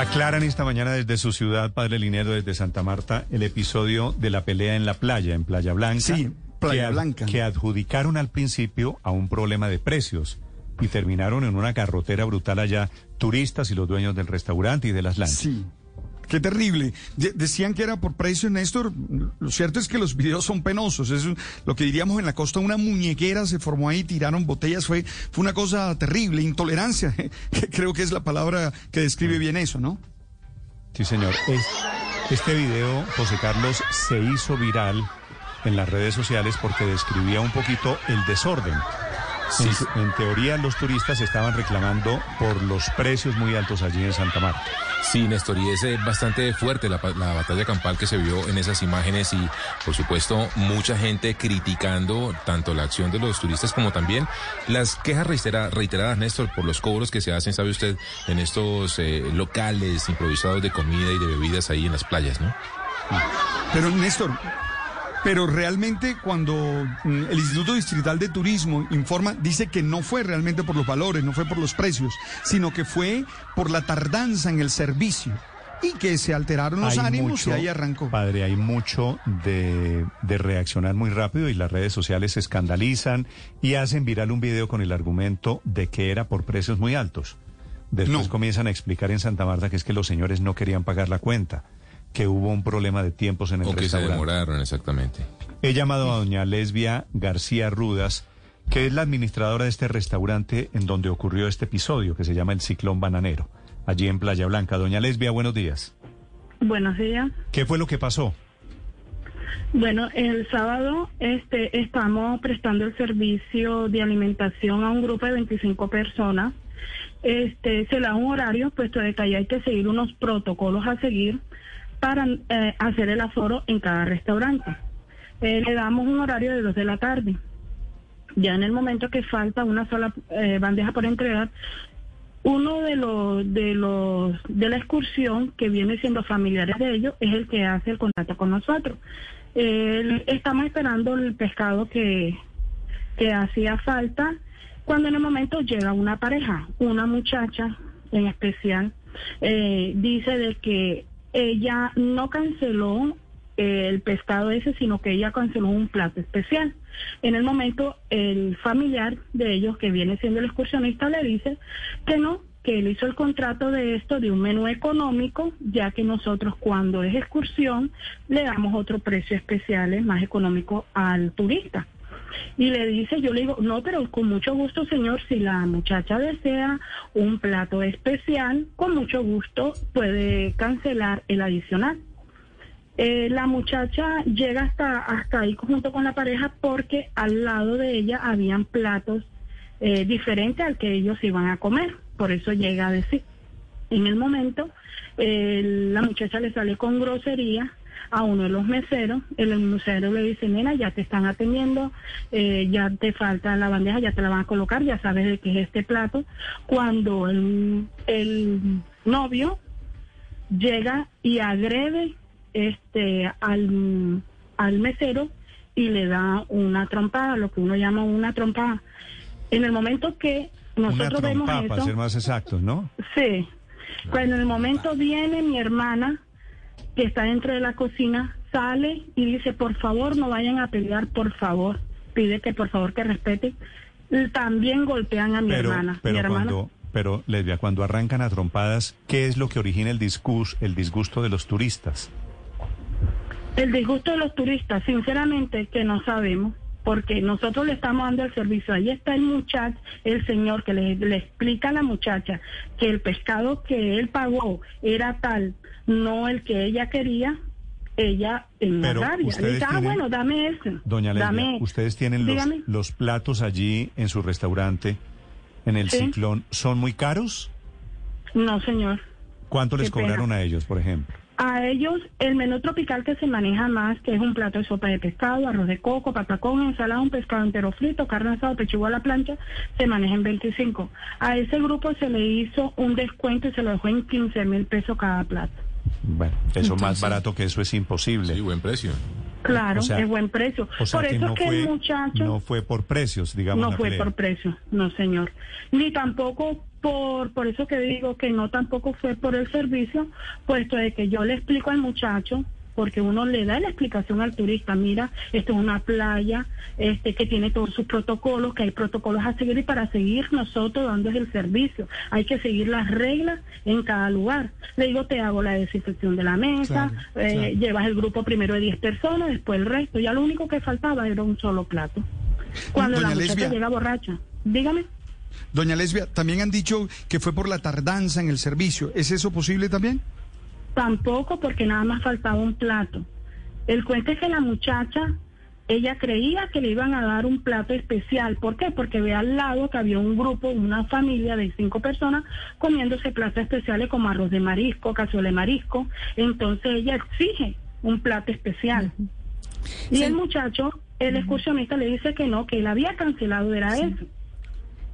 Aclaran esta mañana desde su ciudad, Padre Linero, desde Santa Marta, el episodio de la pelea en la playa, en Playa Blanca. Sí, Playa que Blanca. Que adjudicaron al principio a un problema de precios y terminaron en una carrotera brutal allá, turistas y los dueños del restaurante y de las lanchas. Sí. Qué terrible. De- decían que era por precio, Néstor. Lo cierto es que los videos son penosos. Es lo que diríamos en la costa, una muñequera se formó ahí, tiraron botellas. Fue, fue una cosa terrible. Intolerancia, que creo que es la palabra que describe bien eso, ¿no? Sí, señor. Es- este video, José Carlos, se hizo viral en las redes sociales porque describía un poquito el desorden. En, en teoría, los turistas estaban reclamando por los precios muy altos allí en Santa Marta. Sí, Néstor, y es eh, bastante fuerte la, batalla campal que se vio en esas imágenes y, por supuesto, mucha gente criticando tanto la acción de los turistas como también las quejas reitera- reiteradas, Néstor, por los cobros que se hacen, sabe usted, en estos eh, locales improvisados de comida y de bebidas ahí en las playas, ¿no? Pero, Néstor, pero realmente cuando mm, el Instituto Distrital de Turismo informa, dice que no fue realmente por los valores, no fue por los precios, sino que fue por la tardanza en el servicio y que se alteraron los Hay ánimos y ahí arrancó. Padre, hay mucho de, de reaccionar muy rápido y las redes sociales se escandalizan y hacen viral un video con el argumento de que era por precios muy altos. Después No. comienzan a explicar en Santa Marta que es que los señores no querían pagar la cuenta, que hubo un problema de tiempos en el O que se restaurante. demoraron, exactamente. He llamado a doña Lesbia García Rudas, que es la administradora de este restaurante en donde ocurrió este episodio, que se llama el Ciclón Bananero, allí en Playa Blanca. Doña Lesbia, buenos días. Buenos días. ¿Qué fue lo que pasó? Bueno, el sábado este, estamos prestando el servicio de alimentación a un grupo de 25 personas. Este, se le da un horario, puesto de que ahí hay que seguir unos protocolos a seguir para eh, hacer el aforo en cada restaurante. Eh, le damos un horario de 2 de la tarde. Ya en el momento que falta una sola eh, bandeja por entregar, uno de los de los de la excursión que viene siendo familiares de ellos es el que hace el contacto con nosotros. Estamos esperando el pescado que, que hacía falta cuando en el momento llega una pareja, una muchacha en especial, eh, dice de que ella no canceló eh, el pescado ese, sino que ella canceló un plato especial. En el momento, el familiar de ellos, que viene siendo el excursionista, le dice que no, que él hizo el contrato de esto de un menú económico, ya que nosotros cuando es excursión le damos otro precio especial, más económico al turista. Y le dice, yo le digo, no, pero con mucho gusto, señor, si la muchacha desea un plato especial, con mucho gusto puede cancelar el adicional. Eh, la muchacha llega hasta, hasta ahí junto con la pareja porque al lado de ella habían platos eh, diferentes al que ellos iban a comer. Por eso llega a decir. En el momento, eh, la muchacha le sale con grosería a uno de los meseros. El mesero le dice, nena, ya te están atendiendo, eh, ya te falta la bandeja, ya te la van a colocar, ya sabes de qué es este plato. Cuando el, el novio llega y agrede este al, al mesero y le da una trompada, lo que uno llama una trompada. En el momento que nosotros Una vemos trompa, para eso, ser más exactos, ¿no? sí, cuando en el momento viene mi hermana que está dentro de la cocina, sale y dice, por favor, no vayan a pelear, por favor. Pide que por favor que respeten. También golpean a mi pero, hermana. pero mi hermana cuando, pero Lesbia, cuando arrancan a trompadas, ¿qué es lo que origina el discurso, el disgusto de los turistas? El disgusto de los turistas, sinceramente, que no sabemos, porque nosotros le estamos dando el servicio. Ahí está el muchacho, el señor que le, le explica a la muchacha que el pescado que él pagó era tal, no el que ella quería. Ella en la Pero le ustedes dice, ah, tienen- bueno, dame ese. Doña Lesbia, dame. ustedes tienen los, los platos allí en su restaurante en el Sí. ciclón son muy caros? No, señor. ¿Cuánto les pena. cobraron a ellos, por ejemplo? A ellos, el menú tropical que se maneja más, que es un plato de sopa de pescado, arroz de coco, patacón, ensalada, un pescado entero frito, carne asada, pechuga a la plancha, se maneja en 25. A ese grupo se le hizo un descuento y se lo dejó en 15 mil pesos cada plato. Bueno, eso más barato que eso es imposible. Sí, buen precio. Claro, O sea- es buen precio. O sea por que eso no es que fue, el muchacho... no fue por precios, digamos. No la fue pelea. por precio, no señor. Ni tampoco por, por eso que digo que no tampoco fue por el servicio, puesto de que yo le explico al muchacho, porque uno le da la explicación al turista, mira, esto es una playa, este que tiene todos sus protocolos, que hay protocolos a seguir y para seguir nosotros dando el servicio, hay que seguir las reglas en cada lugar. Le digo, te hago la desinfección de la mesa, Claro, eh, claro. llevas el grupo primero de 10 personas, después el resto, ya lo único que faltaba era un solo plato. Cuando Doña la muchacha Lesbia. llega borracha, dígame. Doña Lesbia, también han dicho que fue por la tardanza en el servicio. ¿Es eso posible también? Tampoco porque nada más faltaba un plato. El cuento es que la muchacha, ella creía que le iban a dar un plato especial. ¿Por qué? Porque ve al lado que había un grupo, una familia de cinco personas comiéndose platos especiales como arroz de marisco, cazuela de marisco. Entonces ella exige un plato especial. Y el muchacho, el excursionista le dice que no, que él había cancelado, era eso.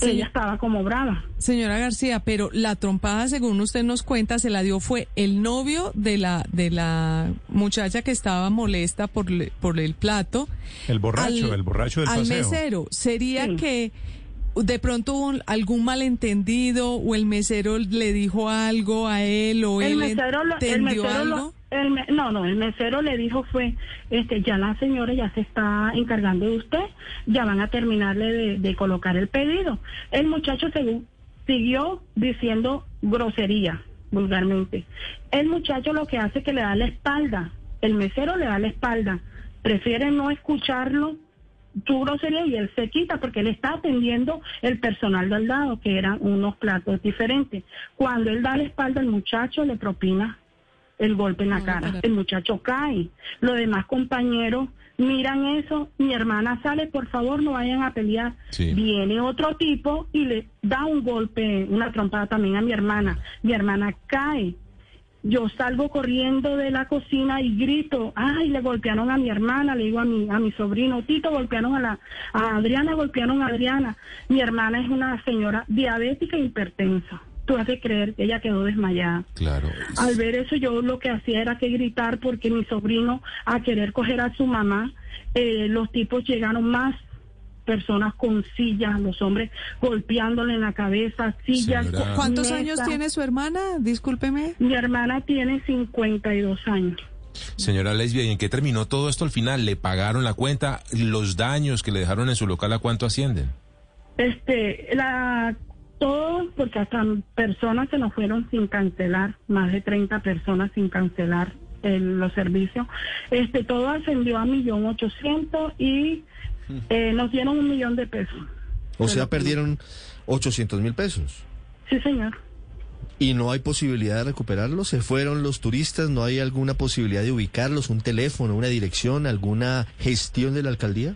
Sí. Ella estaba como brava. Señora García, pero la trompada, según usted nos cuenta, se la dio fue el novio de la de la muchacha que estaba molesta por, le- por el plato. El borracho, el borracho del al paseo. mesero. ¿Sería Sí. que de pronto hubo un- algún malentendido o el mesero le dijo algo a él o el él mesero, lo- el entendió lo- algo? El me- no, no, el mesero le dijo fue, este, ya la señora ya se está encargando de usted, ya van a terminarle de, de colocar el pedido. El muchacho según siguió diciendo grosería, vulgarmente. El muchacho lo que hace es que le da la espalda, el mesero le da la espalda, prefiere no escucharlo tu grosería y él se quita porque él está atendiendo el personal del lado, que eran unos platos diferentes. Cuando él da la espalda, el muchacho le propina el golpe en la No, cara. El muchacho cae. Los demás compañeros miran eso. Mi hermana sale, por favor, no vayan a pelear. Sí. Viene otro tipo y le da un golpe, una trompada también a mi hermana. Mi hermana cae. Yo salgo corriendo de la cocina y grito, ay, le golpearon a mi hermana, le digo a mi, a mi sobrino, Tito, golpearon a la, a Adriana, golpearon a Adriana. Mi hermana es una señora diabética e hipertensa. Tú has de creer que ella quedó desmayada. Claro. Al ver eso yo lo que hacía era que gritar porque mi sobrino a querer coger a su mamá, eh, los tipos llegaron más personas con sillas, los hombres golpeándole en la cabeza, sillas. Señora. ¿Cuántos mesas. años tiene su hermana? Discúlpeme. Mi hermana tiene 52 años. Señora Lesbia, ¿y en qué terminó todo esto al final? ¿Le pagaron la cuenta? ¿Los daños que le dejaron en su local a cuánto ascienden? Este, la, todo, porque hasta personas se nos fueron sin cancelar, más de 30 personas sin cancelar el- los servicios. Este, todo ascendió a millón ochocientos y eh, nos dieron un millón de pesos. O sea, perdieron 800 mil pesos. Sí, señor. ¿Y no hay posibilidad de recuperarlos? ¿Se fueron los turistas? ¿No hay alguna posibilidad de ubicarlos? ¿Un teléfono, una dirección, alguna gestión de la alcaldía?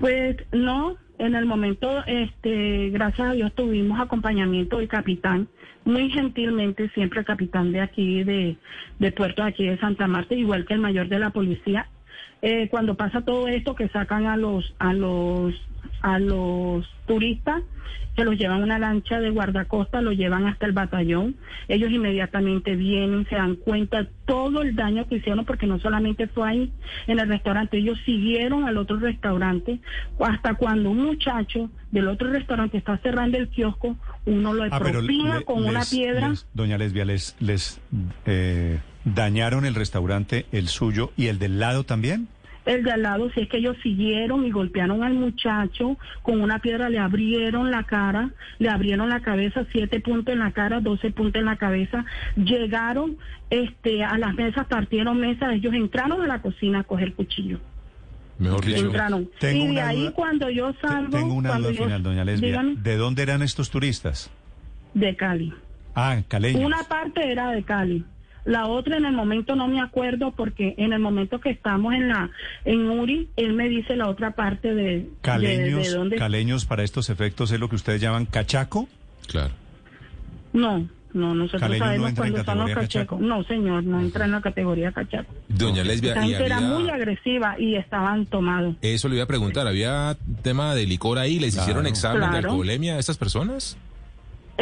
Pues no, en el momento, este, gracias a Dios tuvimos acompañamiento del capitán, muy gentilmente siempre el capitán de aquí, de, de Puerto aquí de Santa Marta, igual que el mayor de la policía. Eh, cuando pasa todo esto, que sacan a los, a los, a los turistas, se los llevan a una lancha de guardacosta, los llevan hasta el batallón. Ellos inmediatamente vienen, se dan cuenta todo el daño que hicieron, porque no solamente fue ahí en el restaurante, ellos siguieron al otro restaurante, hasta cuando un muchacho del otro restaurante está cerrando el kiosco, uno lo Ah, propina le- con una piedra. les- doña Lesbia, les, les eh, dañaron el restaurante, el suyo y el del lado también. El de al lado, si es que ellos siguieron y golpearon al muchacho con una piedra, le abrieron la cara, le abrieron la cabeza, siete puntos en la cara, doce puntos en la cabeza. Llegaron este, a las mesas, partieron mesas, ellos entraron a la cocina a coger cuchillo. Mejor dicho. Entraron. Tengo y de ahí duda- cuando yo salgo... Tengo una duda yo- final, doña Lesbia. Dígame, ¿De dónde eran estos turistas? de Cali. Ah, caleños. Una parte era de Cali, La otra en el momento no me acuerdo porque en el momento que estamos en la en Uri, él me dice la otra parte de, de, Caleños, de dónde. caleños para estos efectos es lo que ustedes llaman cachaco. Claro. No, no, nosotros Caleño no sabemos en cuándo son los cachacos. No, señor, no entra en la categoría cachaco. Doña Lesbia, era muy agresiva y estaban tomados. Eso le iba a preguntar, ¿había tema de licor ahí? ¿Les Claro. hicieron examen de alcoholemia a estas personas?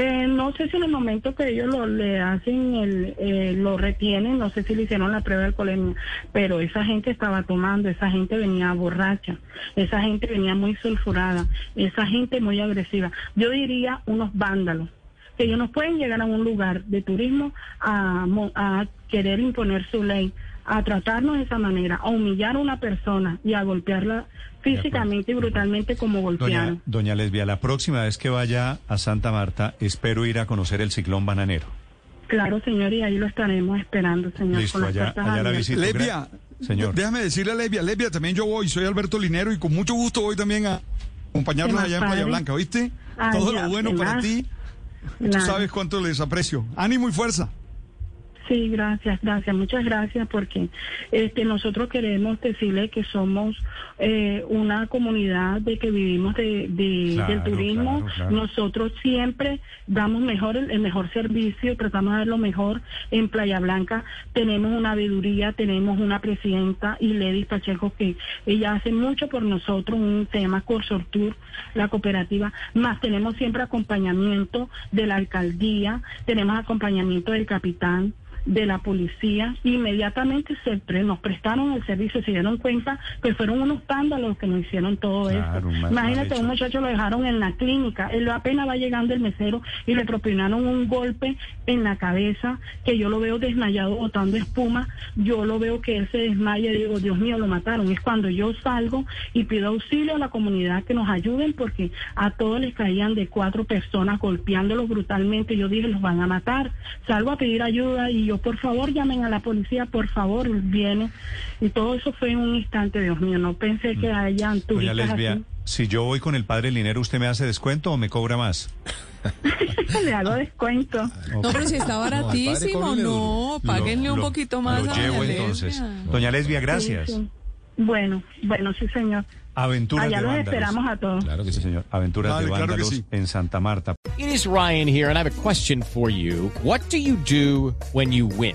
Eh, no sé si en el momento que ellos lo, le hacen, el, eh, lo retienen, no sé si le hicieron la prueba de alcoholemia, pero esa gente estaba tomando, esa gente venía borracha, esa gente venía muy sulfurada, esa gente muy agresiva. Yo diría unos vándalos, que ellos no pueden llegar a un lugar de turismo a, a querer imponer su ley, a tratarnos de esa manera, a humillar a una persona y a golpearla físicamente y brutalmente como Doña, golpearon. doña Lesbia, la próxima vez que vaya a Santa Marta, espero ir a conocer el ciclón bananero. Claro, señor, y ahí lo estaremos esperando, señor. Listo, con las allá- allá la visito. Lesbia, Señor. déjame decirle a Lesbia, Lesbia, también yo voy, soy Alberto Linero y con mucho gusto voy también a acompañarnos ¿Qué más, allá en Playa? Blanca, ¿oíste? Ah, Todo ya, lo bueno ¿qué para más? ti. Tú sabes cuánto les aprecio. Ánimo y fuerza. Sí, gracias, gracias, muchas gracias porque este nosotros queremos decirle que somos eh, una comunidad de que vivimos de, de- Claro, del turismo. claro, claro. Nosotros siempre damos mejor el, el mejor servicio, tratamos de dar lo mejor en Playa Blanca. Tenemos una veeduría, tenemos una presidenta y Lady Pacheco que ella hace mucho por nosotros, un tema Corsor Tour, la cooperativa, más tenemos siempre acompañamiento de la alcaldía, tenemos acompañamiento del capitán de la policía, inmediatamente se nos prestaron el servicio, se dieron cuenta que fueron unos pándalos que nos hicieron todo Claro, eso. Imagínate, un muchacho lo dejaron en la clínica, él apenas va llegando el mesero y le propinaron un golpe en la cabeza, que yo lo veo desmayado botando espuma, yo lo veo que él se desmaya y digo, Dios mío, lo mataron. Es cuando yo salgo y pido auxilio a la comunidad que nos ayuden porque a todos les caían de cuatro personas golpeándolos brutalmente. Yo dije, los van a matar. Salgo a pedir ayuda y yo, por favor, llamen a la policía, por favor, viene. Y todo eso fue en un instante, Dios mío. No pensé que hayan Mm. Doña turistas Lesbia, así. si yo voy con el padre Linero, ¿usted me hace descuento o me cobra más? Le hago descuento. No, pero si está baratísimo, no, páguenle un poquito más Lo a llevo doña entonces. Lesbia. Doña Lesbia, gracias. Sí, sí. Bueno, bueno, sí, señor. Aventuras Allá de los vándalos. esperamos a todos. Claro que Sí, sí. señor. Aventuras Vale, de claro vándalos sí. en Santa Marta. It is Ryan here, and I have a question for you. What do you do when you win?